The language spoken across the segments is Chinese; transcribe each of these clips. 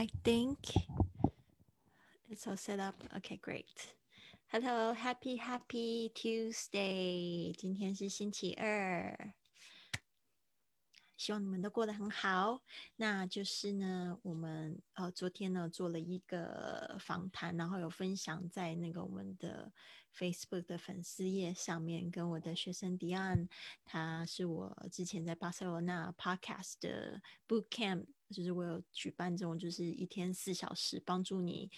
I think it's all set up. Okay, great. Hello, happy happy Tuesday. 今天是星期二。希望你们都过得很好。那就是呢，我们呃昨天呢做了一个访谈，然后有分享在那个我们的 Facebook 的粉丝页上面，跟我的学生 Dion，他是我之前在巴塞罗那 Podcast 的 Boot Camp， 就是我有举办这种就是一天四小时帮助你。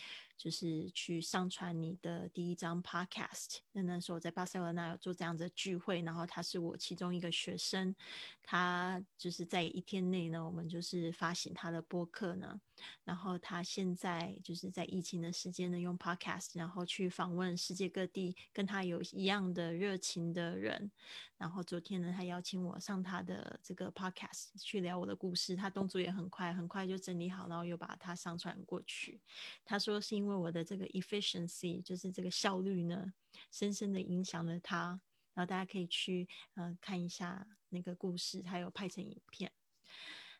就是去上传你的第一张 podcast。那那时候我在巴塞罗那有做这样的聚会，然后他是我其中一个学生，他就是在一天内呢，我们就是发行他的播客呢。然后他现在就是在疫情的时间呢，用 podcast，然后去访问世界各地跟他有一样的热情的人。然后昨天呢，他邀请我上他的这个 podcast 去聊我的故事。他动作也很快，很快就整理好，然后又把它上传过去。他说是因为我的这个 efficiency，就是这个效率呢，深深的影响了他。然后大家可以去呃看一下那个故事，还有拍成影片。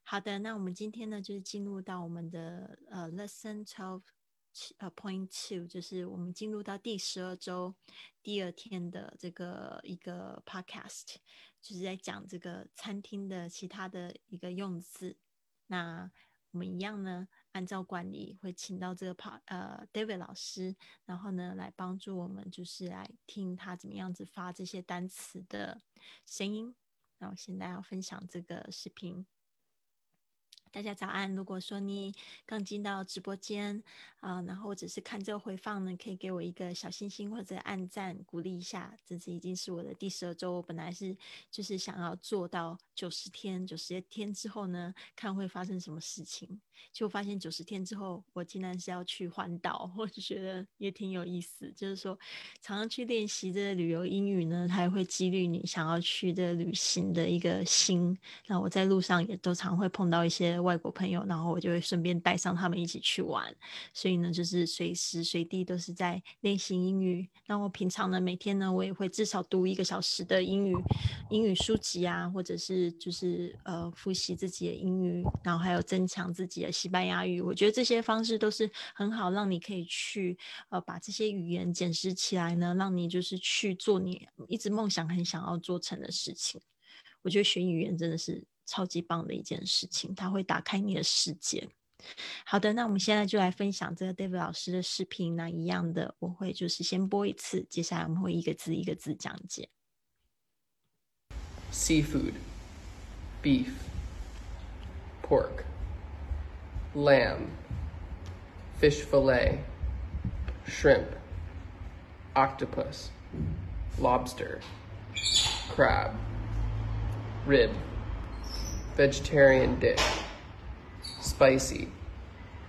好的，那我们今天呢，就是进入到我们的呃 lesson twelve，呃 point two，就是我们进入到第十二周第二天的这个一个 podcast，就是在讲这个餐厅的其他的一个用字。那我们一样呢，按照惯例会请到这个跑呃 David 老师，然后呢来帮助我们，就是来听他怎么样子发这些单词的声音。那我现在要分享这个视频。大家早安！如果说你刚进到直播间啊，然后或者是看这个回放呢，可以给我一个小心心或者按赞鼓励一下。这次已经是我的第十二周，我本来是就是想要做到九十天，九十天之后呢，看会发生什么事情。就发现九十天之后，我竟然是要去环岛，我就觉得也挺有意思。就是说，常常去练习这个旅游英语呢，它也会激励你想要去的旅行的一个心。那我在路上也都常会碰到一些。外国朋友，然后我就会顺便带上他们一起去玩，所以呢，就是随时随地都是在练习英语。那我平常呢，每天呢，我也会至少读一个小时的英语英语书籍啊，或者是就是呃复习自己的英语，然后还有增强自己西班牙语。我觉得这些方式都是很好，让你可以去呃把这些语言捡拾起来呢，让你就是去做你一直梦想很想要做成的事情。我觉得学语言真的是。超级棒的一件事情，它会打开你的世界。好的，那我们现在就来分享这个 David 老师的视频。那一样的，我会就是先播一次，接下来我们会一个字一个字讲解。Seafood, beef, pork, lamb, fish fillet, shrimp, octopus, lobster, crab, rib. vegetarian dish, spicy,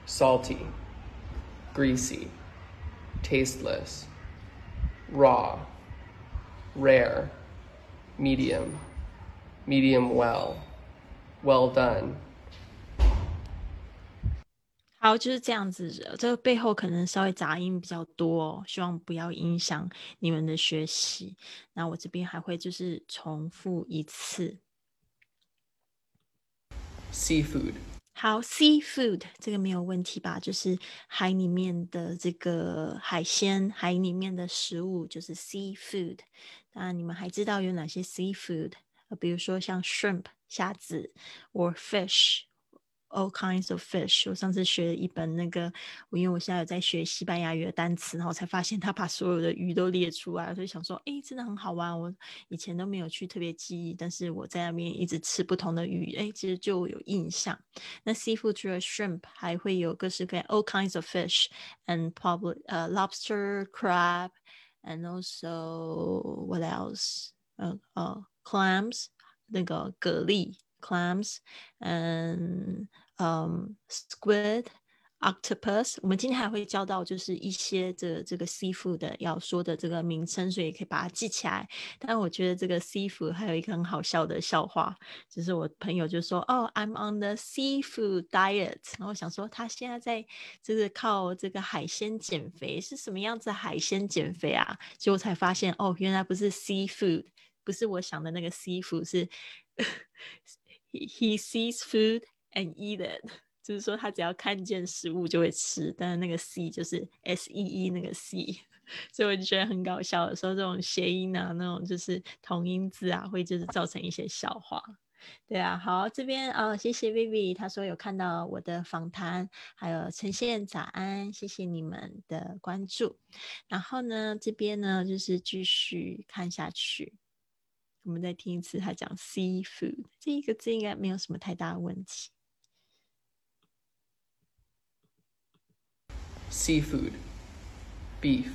salty, greasy, tasteless, raw, rare, medium, medium well, well done. 好，就是这样子。这个背后可能稍微杂音比较多，希望不要影响你们的学习。那我这边还会就是重复一次。Seafood，好，seafood 这个没有问题吧？就是海里面的这个海鲜，海里面的食物就是 seafood。那你们还知道有哪些 seafood？比如说像 shrimp 虾子，or fish。All kinds of fish。我上次学了一本那个，我因为我现在有在学西班牙语的单词，然后才发现他把所有的鱼都列出来，所以想说，哎，真的很好玩。我以前都没有去特别记忆，但是我在那边一直吃不同的鱼，哎，其实就有印象。那 seafood 除了 shrimp，还会有各式各样 all kinds of fish，and probably 呃 lobster, crab，and also what else？呃呃 clams，那个蛤蜊 clams，嗯。嗯，squid、octopus，我们今天还会教到就是一些这这个 seafood 的要说的这个名称，所以可以把它记起来。但我觉得这个 seafood 还有一个很好笑的笑话，就是我朋友就说：“哦，I'm on the seafood diet。”然后想说他现在在这个靠这个海鲜减肥，是什么样子海鲜减肥啊？结果才发现哦，原来不是 seafood，不是我想的那个 seafood，是 he sees food。And eat it，就是说他只要看见食物就会吃，但是那个 C 就是 S E E 那个 C，所以我就觉得很搞笑。有时候这种谐音啊，那种就是同音字啊，会就是造成一些笑话。对啊，好，这边哦，谢谢 Vivi，他说有看到我的访谈，还有呈现早安，谢谢你们的关注。然后呢，这边呢就是继续看下去，我们再听一次他讲 seafood 这一个字，应该没有什么太大问题。Seafood, beef.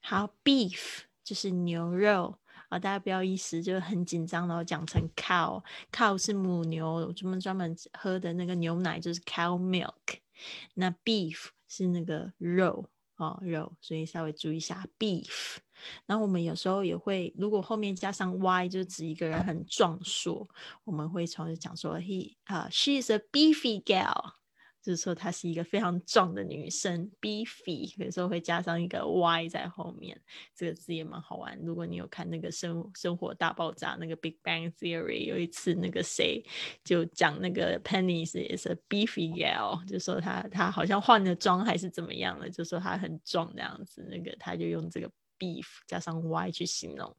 好，beef 就是牛肉啊，大家不要意思，就很紧张，然后讲成 cow，cow 是母牛，专门专门喝的那个牛奶就是 cow milk。那 beef 是那个肉哦，肉，所以稍微注意一下 beef。然后我们有时候也会，如果后面加上 y，就指一个人很壮硕，我们会从讲说 he 啊，she is a beefy girl。就是说她是一个非常壮的女生，beefy，有时候会加上一个 y 在后面，这个字也蛮好玩。如果你有看那个生生活大爆炸那个 Big Bang Theory，有一次那个谁就讲那个 Penny 是也是 beefy girl，就说她她好像换了妆还是怎么样了，就说她很壮这样子，那个他就用这个 beef 加上 y 去形容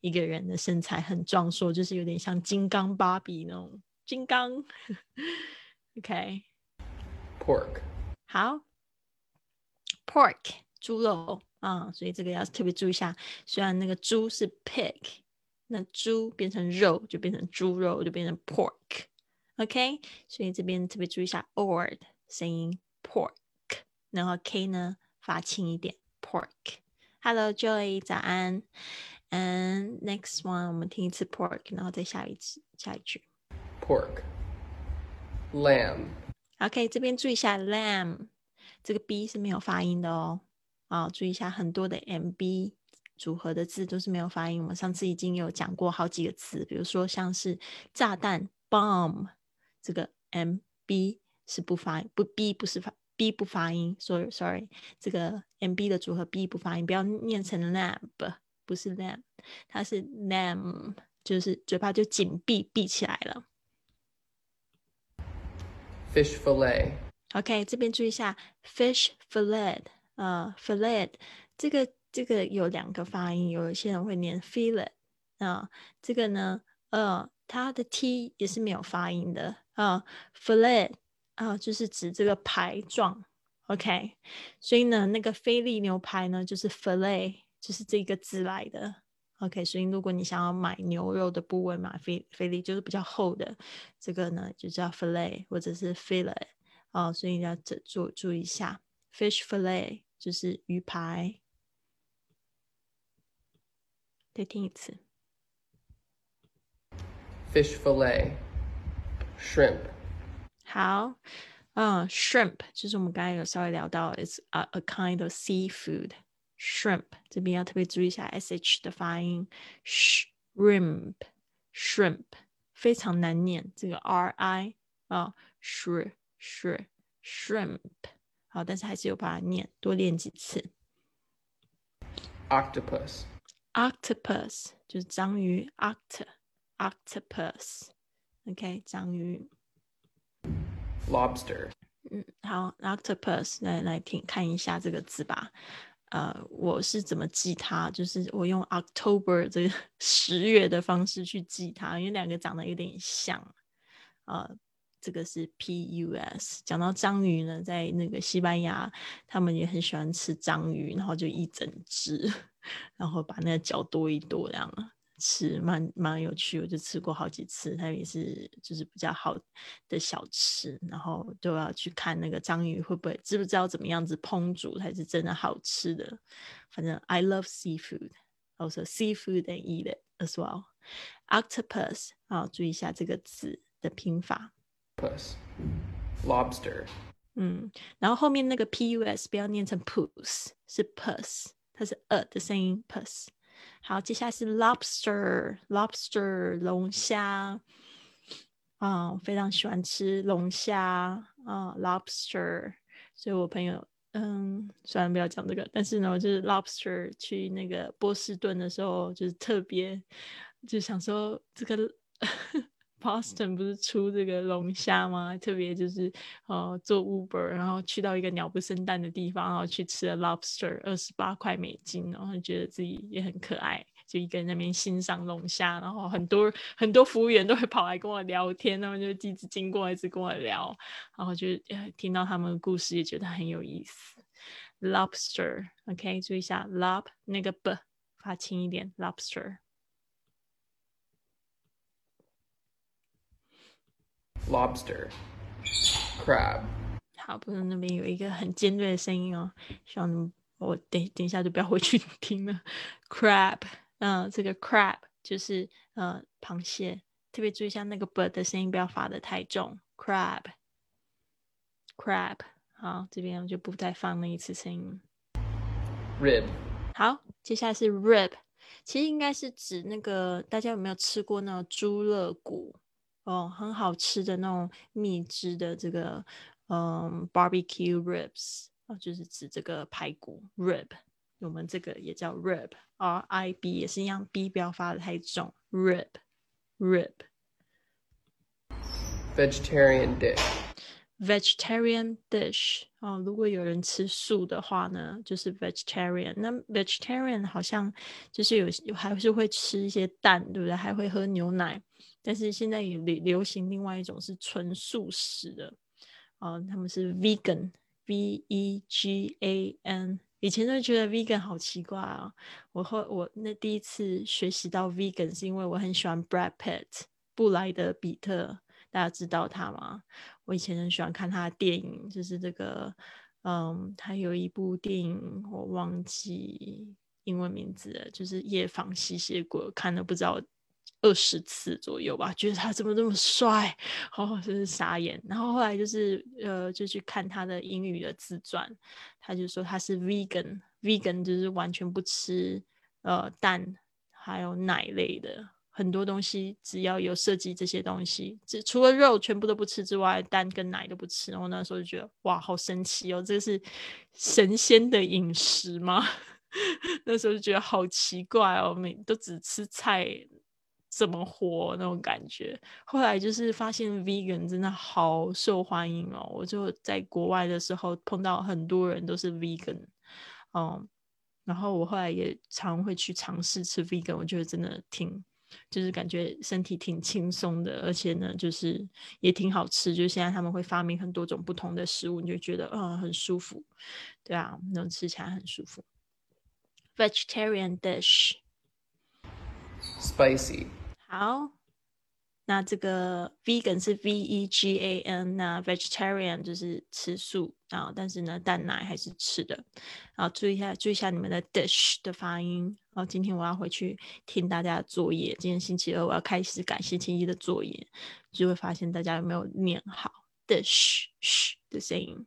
一个人的身材很壮硕，就是有点像金刚芭比那种金刚。OK。Pork. 好，pork 猪肉啊，所以这个要特别注意一下。虽然那个猪是 pig，那猪变成肉就变成猪肉，就变成 pork。OK，所以这边特别注意一下 o r 的声音 pork，然后 k 呢发轻一点 pork。Hello Joy，早安。And next one，我们听一次 pork，然后再下一次下一句 pork lamb。OK，这边注意一下，lamb 这个 b 是没有发音的哦。啊，注意一下，很多的 mb 组合的字都是没有发音。我们上次已经有讲过好几个词，比如说像是炸弹 bomb，这个 mb 是不发不 b 不是发 b 不发音，sorry sorry，这个 mb 的组合 b 不发音，不要念成 lamb，不是 lamb，它是 lamb，就是嘴巴就紧闭闭起来了。Fish fillet。OK，这边注意一下，fish fillet，呃，fillet 这个这个有两个发音，有一些人会念 fillet，啊，这个呢，呃，它的 t 也是没有发音的，啊，fillet，啊，就是指这个排状，OK，所以呢，那个菲力牛排呢，就是 fillet，就是这个字来的。OK，所以如果你想要买牛肉的部位嘛，菲菲力就是比较厚的，这个呢就叫 fillet 或者是 fillet 哦，所以要注注注意一下，fish fillet 就是鱼排。再听一次，fish fillet，shrimp。好，嗯，shrimp 就是我们刚才有稍微聊到，it's a a kind of seafood。shrimp 这边要特别注意一下 sh 的发音，shrimp shrimp 非常难念，这个 ri 啊，sh sh shrimp 好，但是还是有把它念，多练几次。octopus octopus 就是章鱼，oct octopus，OK 章鱼。lobster 嗯，好，octopus 来来听看一下这个字吧。 呃，我是怎么记它？就是我用 October 这个 十月的方式去记它，因为两个长得有点像。呃，这个是 P-U-S。讲到章鱼呢，在那个西班牙，他们也很喜欢吃章鱼，然后就一整只，然后把那个脚剁一剁，这样。吃蛮蛮有趣，我就吃过好几次，它也是就是比较好的小吃，然后都要去看那个章鱼会不会知不知道怎么样子烹煮才是真的好吃的。反正 I love seafood, also seafood and eat it as well. Octopus 啊，注意一下这个字的拼法。Pus, lobster. 嗯，然后后面那个 pus 不要念成 pus，是 pus，它是 a 的声音 pus。好，接下来是 lobster，lobster 龙虾，啊，非常喜欢吃龙虾啊，lobster。所以我朋友，嗯，虽然不要讲这个，但是呢，我就是 lobster 去那个波士顿的时候，就是特别就想说这个 Boston 不是出这个龙虾吗？特别就是呃做 Uber，然后去到一个鸟不生蛋的地方，然后去吃了 lobster，二十八块美金，然后觉得自己也很可爱，就一个人在那边欣赏龙虾，然后很多很多服务员都会跑来跟我聊天，他们就一直经过，一直跟我聊，然后就听到他们的故事，也觉得很有意思。Lobster，OK，注意一下 lob 那个 b 发轻一点，lobster。Lobster, crab. 好，不是那边有一个很尖锐的声音哦，希望我等等一下就不要回去听了。crab，嗯，这个 crab 就是呃螃蟹，特别注意一下那个 bird 的声音，不要发的太重。crab，crab，好，这边我就不再放那一次声音。rib，好，接下来是 rib，其实应该是指那个大家有没有吃过那种猪肋骨？哦，很好吃的那种蜜汁的这个，嗯，barbecue ribs 啊，就是指这个排骨 rib。我们这个也叫 rib，R I B 也是一样，B 不要发的太重，rib，rib。Vegetarian dish，vegetarian dish 哦，如果有人吃素的话呢，就是 vegetarian。那 vegetarian 好像就是有还是会吃一些蛋，对不对？还会喝牛奶。但是现在也流流行另外一种是纯素食的，啊，他们是 vegan，V E G A N。以前都觉得 vegan 好奇怪啊，我后我那第一次学习到 vegan 是因为我很喜欢 Brad Pitt，布莱德比特，大家知道他吗？我以前很喜欢看他的电影，就是这个，嗯，他有一部电影我忘记英文名字了，就是夜访吸血鬼，看了不知道。二十次左右吧，觉得他怎么这么帅，好哦，真是傻眼。然后后来就是呃，就去看他的英语的自传，他就说他是 vegan，vegan 就是完全不吃呃蛋还有奶类的很多东西，只要有涉及这些东西，只除了肉全部都不吃之外，蛋跟奶都不吃。然后那时候就觉得哇，好神奇哦，这是神仙的饮食吗？那时候就觉得好奇怪哦，每都只吃菜。怎么活那种感觉？后来就是发现 vegan 真的好受欢迎哦！我就在国外的时候碰到很多人都是 vegan，嗯，然后我后来也常会去尝试吃 vegan，我觉得真的挺，就是感觉身体挺轻松的，而且呢，就是也挺好吃。就现在他们会发明很多种不同的食物，你就觉得嗯很舒服，对啊，那种吃起来很舒服。Vegetarian dish dish，spicy。好，那这个 vegan 是 V E G A N，那 vegetarian 就是吃素啊，但是呢，蛋奶还是吃的。然后，注意一下，注意一下你们的 dish 的发音。然后，今天我要回去听大家的作业。今天星期二，我要开始改星期一的作业，就会发现大家有没有念好 dish 的声音。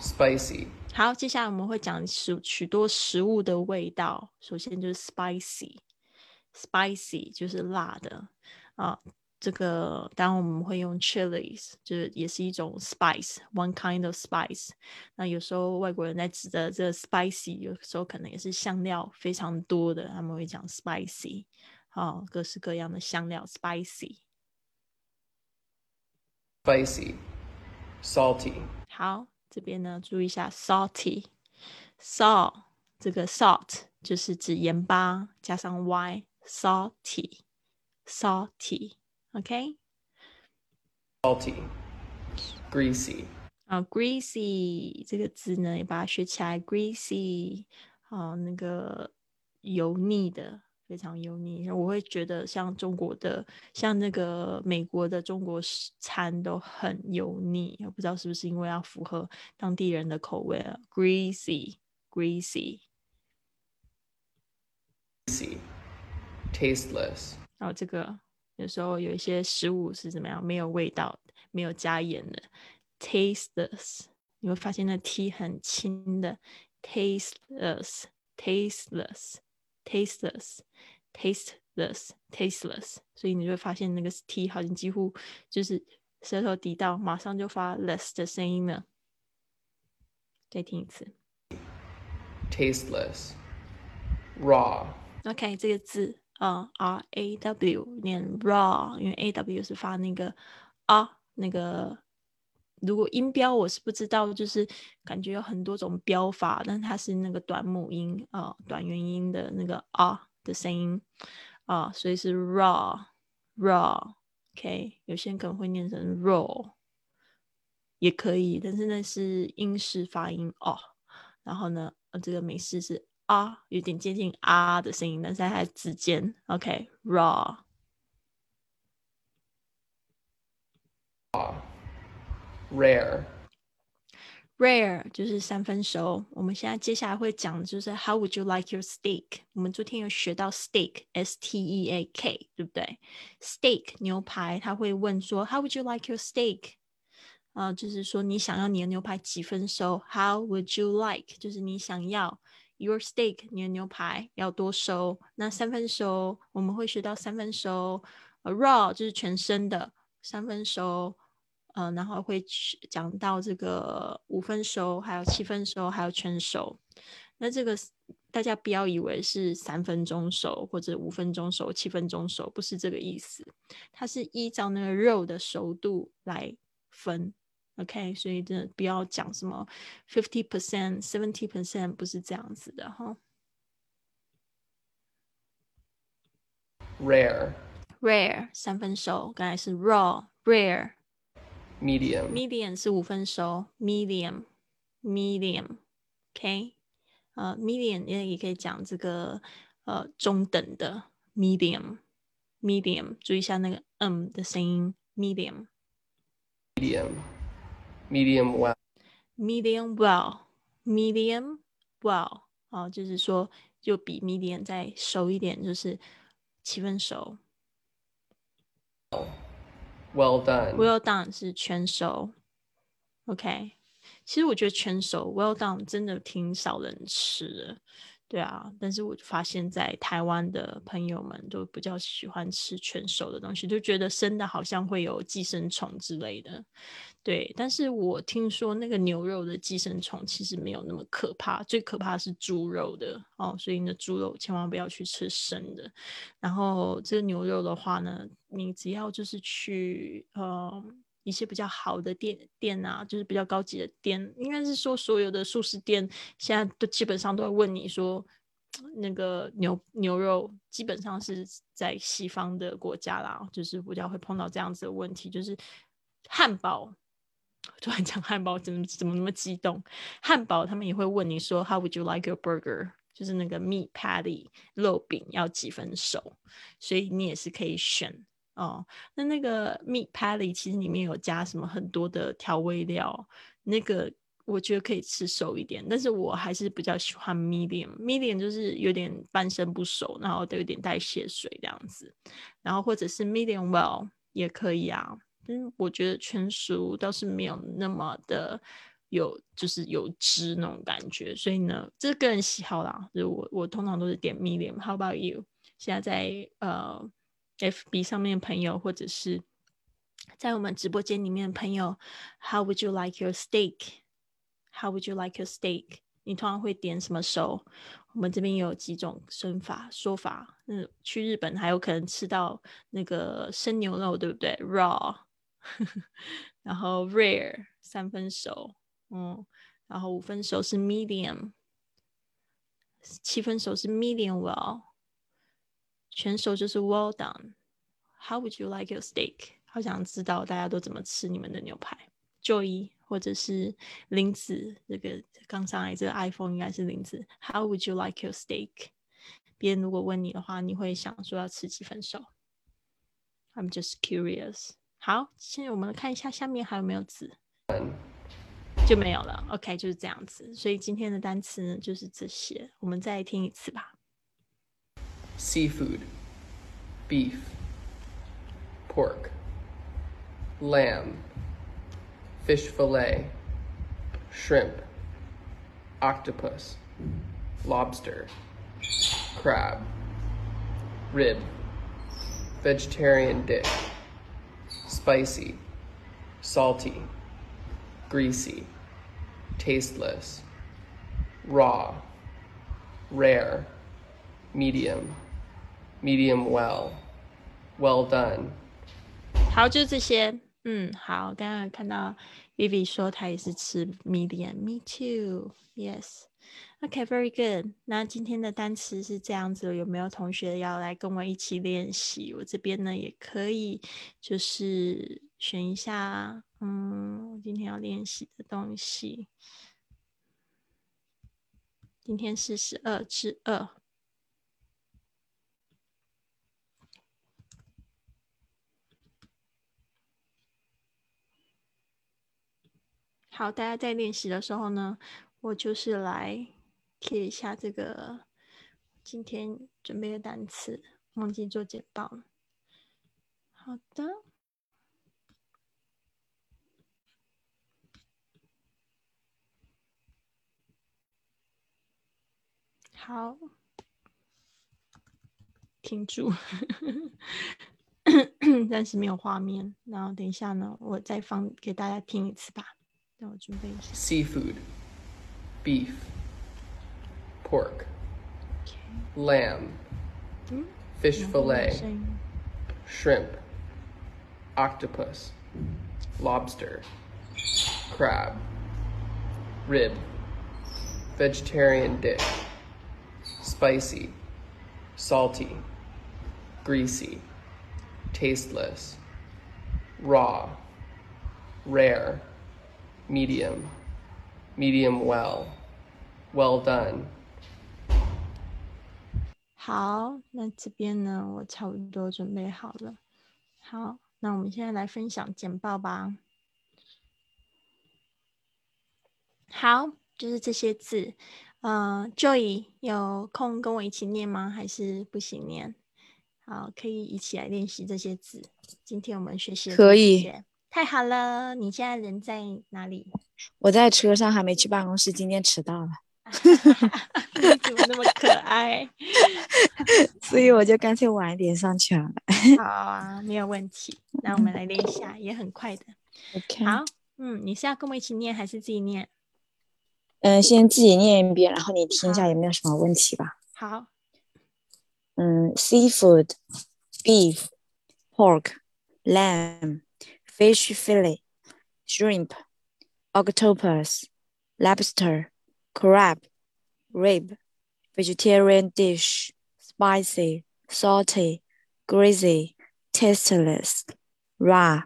Spicy。好，接下来我们会讲许许多食物的味道。首先就是 spicy。Spicy 就是辣的啊，这个当然我们会用 chilies，就是也是一种 spice，one kind of spice。那有时候外国人在指的这 spicy，有时候可能也是香料非常多的，他们会讲 spicy，啊，各式各样的香料 spicy。Spicy，salty。好，这边呢注意一下 salty，salt 这个 salt 就是指盐巴加上 y。Salty, salty, OK? Salty, greasy. 啊，greasy 这个字呢，也把它学起来。greasy，啊，那个油腻的，非常油腻。我会觉得像中国的，像那个美国的中国餐都很油腻，我不知道是不是因为要符合当地人的口味啊。greasy, greasy. tasteless。然后这个有时候有一些食物是怎么样，没有味道，没有加盐的，tasteless。你会发现那 t 很轻的，tasteless，tasteless，tasteless，tasteless，tasteless。所以你就会发现那个 t 好像几乎就是舌头抵到，马上就发 less 的声音了。再听一次，tasteless，raw。OK，这个字啊，R A W 念 raw，因为 A W 是发那个啊那个。如果音标我是不知道，就是感觉有很多种标法，但它是那个短母音啊，短元音的那个啊的声音啊，所以是 raw raw，OK，有些人可能会念成 raw，也可以，但是那是英式发音哦。然后呢，呃，这个美式是啊，有点接近啊的声音，但是它指尖，OK，raw。Rare，rare 就是三分熟。我们现在接下来会讲的就是 How would you like your steak？我们昨天有学到 steak，S T E A K，对不对？Steak 牛排，他会问说 How would you like your steak？啊，就是说你想要你的牛排几分熟？How would you like？就是你想要 your steak，你的牛排要多熟？那三分熟，我们会学到三分熟。Raw 就是全生的，三分熟。嗯，然后会去讲到这个五分熟，还有七分熟，还有全熟。那这个大家不要以为是三分钟熟或者五分钟熟、七分钟熟，不是这个意思。它是依照那个肉的熟度来分。OK，所以真的不要讲什么 fifty percent、seventy percent，不是这样子的哈。Rare，rare 三分熟，刚才是 raw，rare。medium，medium 是五分熟，medium，medium，OK，呃，medium 也也可以讲这个呃中等的 medium，medium，注意一下那个嗯的声音，medium，medium，medium well，medium well，medium well，哦，就是说就比 medium 再熟一点，就是七分熟。Well done. Well done 是全熟。OK，其实我觉得全熟 Well done 真的挺少人吃的。对啊，但是我发现，在台湾的朋友们都比较喜欢吃全熟的东西，就觉得生的好像会有寄生虫之类的。对，但是我听说那个牛肉的寄生虫其实没有那么可怕，最可怕是猪肉的哦，所以呢，猪肉千万不要去吃生的。然后这个牛肉的话呢，你只要就是去呃一些比较好的店店啊，就是比较高级的店，应该是说所有的素食店现在都基本上都会问你说，那个牛牛肉基本上是在西方的国家啦，就是比较会碰到这样子的问题，就是汉堡。突然讲汉堡，怎么怎么那么激动？汉堡他们也会问你说，How would you like your burger？就是那个 meat patty 肉饼要几分熟？所以你也是可以选哦。那那个 meat patty 其实里面有加什么很多的调味料，那个我觉得可以吃熟一点，但是我还是比较喜欢 medium。medium 就是有点半生不熟，然后都有点带血水这样子，然后或者是 medium well 也可以啊。嗯，我觉得全熟倒是没有那么的有，就是有汁那种感觉，所以呢，这是个人喜好啦。就我我通常都是点 medium。How about you？现在在呃 FB 上面的朋友，或者是在我们直播间里面的朋友，How would you like your steak？How would you like your steak？你通常会点什么熟？我们这边有几种说法说法。嗯，去日本还有可能吃到那个生牛肉，对不对？Raw。然后 rare 三分熟，嗯，然后五分熟是 medium，七分熟是 medium well，全熟就是 well done。How would you like your steak？好想知道大家都怎么吃你们的牛排。Joy 或者是林子，这个刚上来这个 iPhone 应该是林子。How would you like your steak？别人如果问你的话，你会想说要吃几分熟？I'm just curious。好，现在我们看一下下面还有没有字，就没有了。OK，就是这样子。所以今天的单词呢，就是这些。我们再听一次吧。Seafood, beef, pork, lamb, fish fillet, shrimp, octopus, lobster, crab, rib, vegetarian dish. Spicy, salty, greasy, tasteless, raw, rare, medium, medium well, well done. 好，就这些。嗯，好，刚刚看到 Vivi 说她也是吃 medium，me too，yes。OK，very good。那今天的单词是这样子，有没有同学要来跟我一起练习？我这边呢也可以，就是选一下，嗯，我今天要练习的东西。今天是十二至二。好，大家在练习的时候呢，我就是来贴一下这个今天准备的单词，忘记做简报了。好的，好，停住，暂时没有画面，然后等一下呢，我再放给大家听一次吧。让我准备一下。 Seafood, beef, pork, lamb, fish 然后 fillet, 声音 shrimp, octopus, lobster, crab, rib, vegetarian dish, spicy, salty, greasy, tasteless, raw, rare, medium, medium well, well done. 好，那这边呢，我差不多准备好了。好，那我们现在来分享简报吧。好，就是这些字。呃，Joy 有空跟我一起念吗？还是不行念？好，可以一起来练习这些字。今天我们学习可以些，太好了！你现在人在哪里？我在车上还没去办公室，今天迟到了，你怎么那么可爱？所以我就干脆晚一点上去了。好啊，没有问题。那我们来练一下，也很快的。OK，好，嗯，你是要跟我一起念还是自己念？嗯，先自己念一遍，然后你听一下有没有什么问题吧。好，嗯，seafood, beef, pork, lamb, fish fillet, shrimp, octopus, lobster, crab, rib, vegetarian dish, spicy, salty, greasy, tasteless, raw,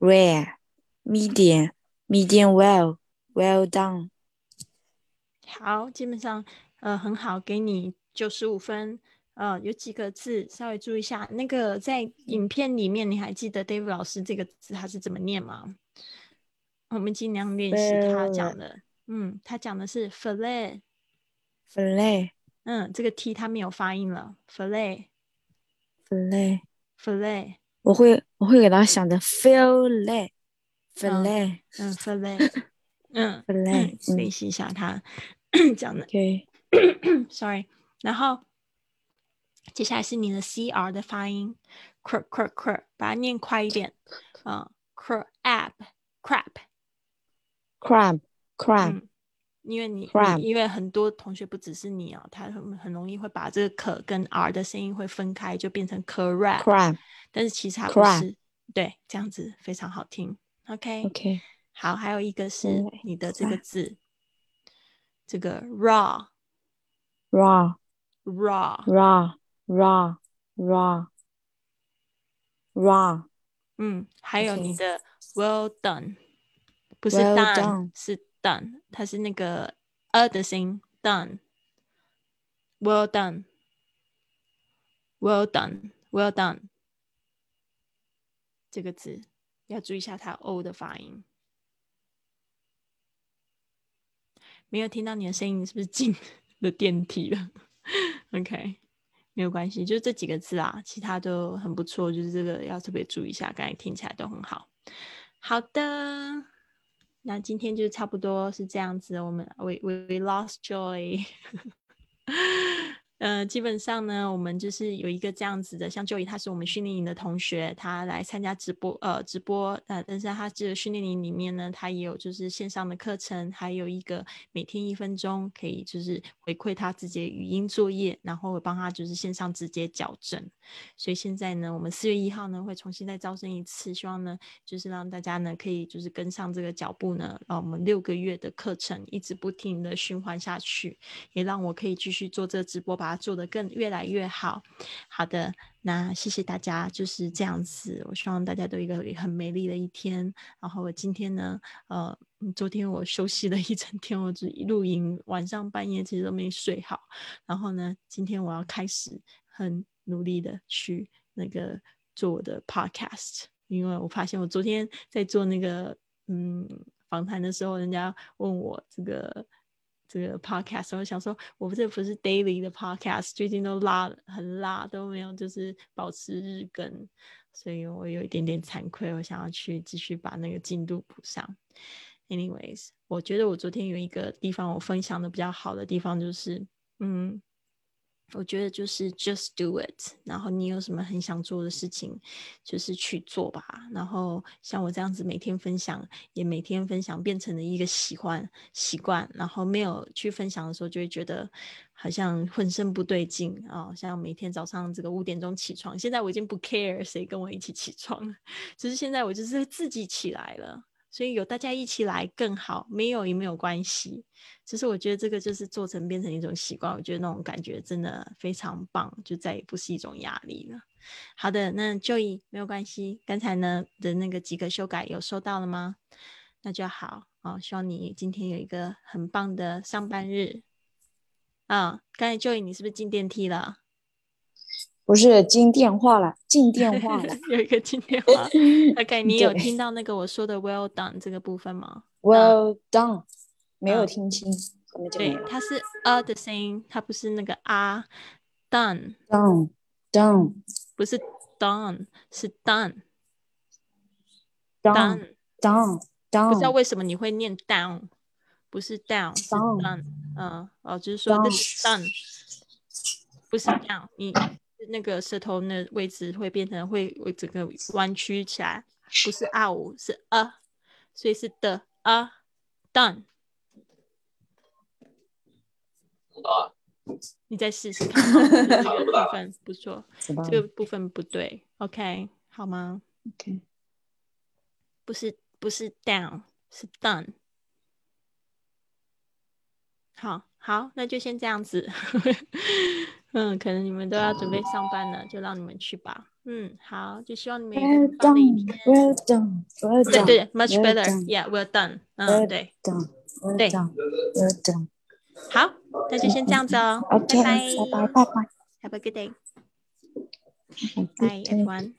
rare, medium, medium well, well done. 好，基本上呃很好，给你九十五分。 呃，有几个字稍微注意一下。那个在影片里面，你还记得 David 老师这个字他是怎么念吗？我们尽量练习他讲的。嗯，他讲的是 fillet。fillet, 嗯，这个 t 他没有发音了，fillet fillet. fillet。我会我会给他想的 fillet fillet 嗯，fillet。嗯 fillet 练习一下他讲的。OK Sorry，然后接下来是你的 cr 的发音，cr cr cr，把它念快一点。嗯，crab crab，crab。crab 嗯，因为你 crab 你因为很多同学不只是你哦，他很很容易会把这个可跟 r 的声音会分开，就变成 crab，crab 但是其实它不是。对，这样子非常好听。OK，OK 好，还有一个是你的这个字，这个 raw raw raw，raw raw raw raw 嗯，还有你的 well done，不是 Well done，done 是 done，它是那个 a 的声音 done，well done，well done，well done，这个字要注意一下它 o 的发音。没有听到你的声音，你是不是进了电梯了？OK，没有关系，就这几个字啊，其他都很不错，就是这个要特别注意一下，刚才听起来都很好。好的，那今天就差不多是这样子，我们 we we we lost joy 呃，基本上呢，我们就是有一个这样子的，像 Joy，他是我们训练营的同学，他来参加直播，呃，直播，呃，但是他这个训练营里面呢，他也有就是线上的课程，还有一个每天一分钟可以就是回馈他自己的语音作业，然后帮他就是线上直接矫正。所以现在呢，我们四月一号呢会重新再招生一次，希望呢就是让大家呢可以就是跟上这个脚步呢，让我们六个月的课程一直不停的循环下去，也让我可以继续做这个直播，把它做得更越来越好。好的，那谢谢大家，就是这样子。我希望大家都有一个很美丽的一天。然后我今天呢，呃，昨天我休息了一整天，我只露营，晚上半夜其实都没睡好。然后呢，今天我要开始很努力的去那个做我的 podcast，因为我发现我昨天在做那个嗯访谈的时候，人家问我这个这个 podcast，我想说我这不是 daily 的 podcast，最近都拉很拉都没有，就是保持日更，所以我有一点点惭愧，我想要去继续把那个进度补上。Anyways，我觉得我昨天有一个地方我分享的比较好的地方就是，嗯。我觉得就是 just do it，然后你有什么很想做的事情，就是去做吧。然后像我这样子每天分享，也每天分享变成了一个习惯习惯。然后没有去分享的时候，就会觉得好像浑身不对劲啊、像每天早上这个五点钟起床，现在我已经不 care 谁跟我一起起床了，只是现在我就是自己起来了。所以有大家一起来更好，没有也没有关系。只是我觉得这个就是做成变成一种习惯，我觉得那种感觉真的非常棒，就再也不是一种压力了。好的，那 Joey 没有关系，刚才呢的那个几个修改有收到了吗？那就好哦，希望你今天有一个很棒的上班日。啊、刚才 Joey 你是不是进电梯了？不是进电话了，进电话了。有一个进电话。OK，你有听到那个我说的 Well done 这个部分吗？Well done，没有嗯听清。对它是 a 的声音，它不是那个啊 done，Done done 不是 done，是 done done done。done 不知道为什么你会念 down，不是 down，是 Down done。嗯，哦，就是说这 Down 是 done，不是 down，你那个舌头那位置会变成会会整个弯曲起来，不是 out，是啊所以是的啊 done。你再试试看哦，这个部分不错，这个部分不对，OK，好吗？？OK，不是不是 down，是 done。好好，那就先这样子。嗯，可能你们都要准备上班了，就让你们去吧。嗯，好，就希望你们有一个 Well 很棒的一 done 天。Well done Well 对 done 对，much better. Yeah, well done. 嗯对，对 Well done 好，那就先这样子哦。OK，拜拜拜拜拜。Have a good day. Bye, everyone.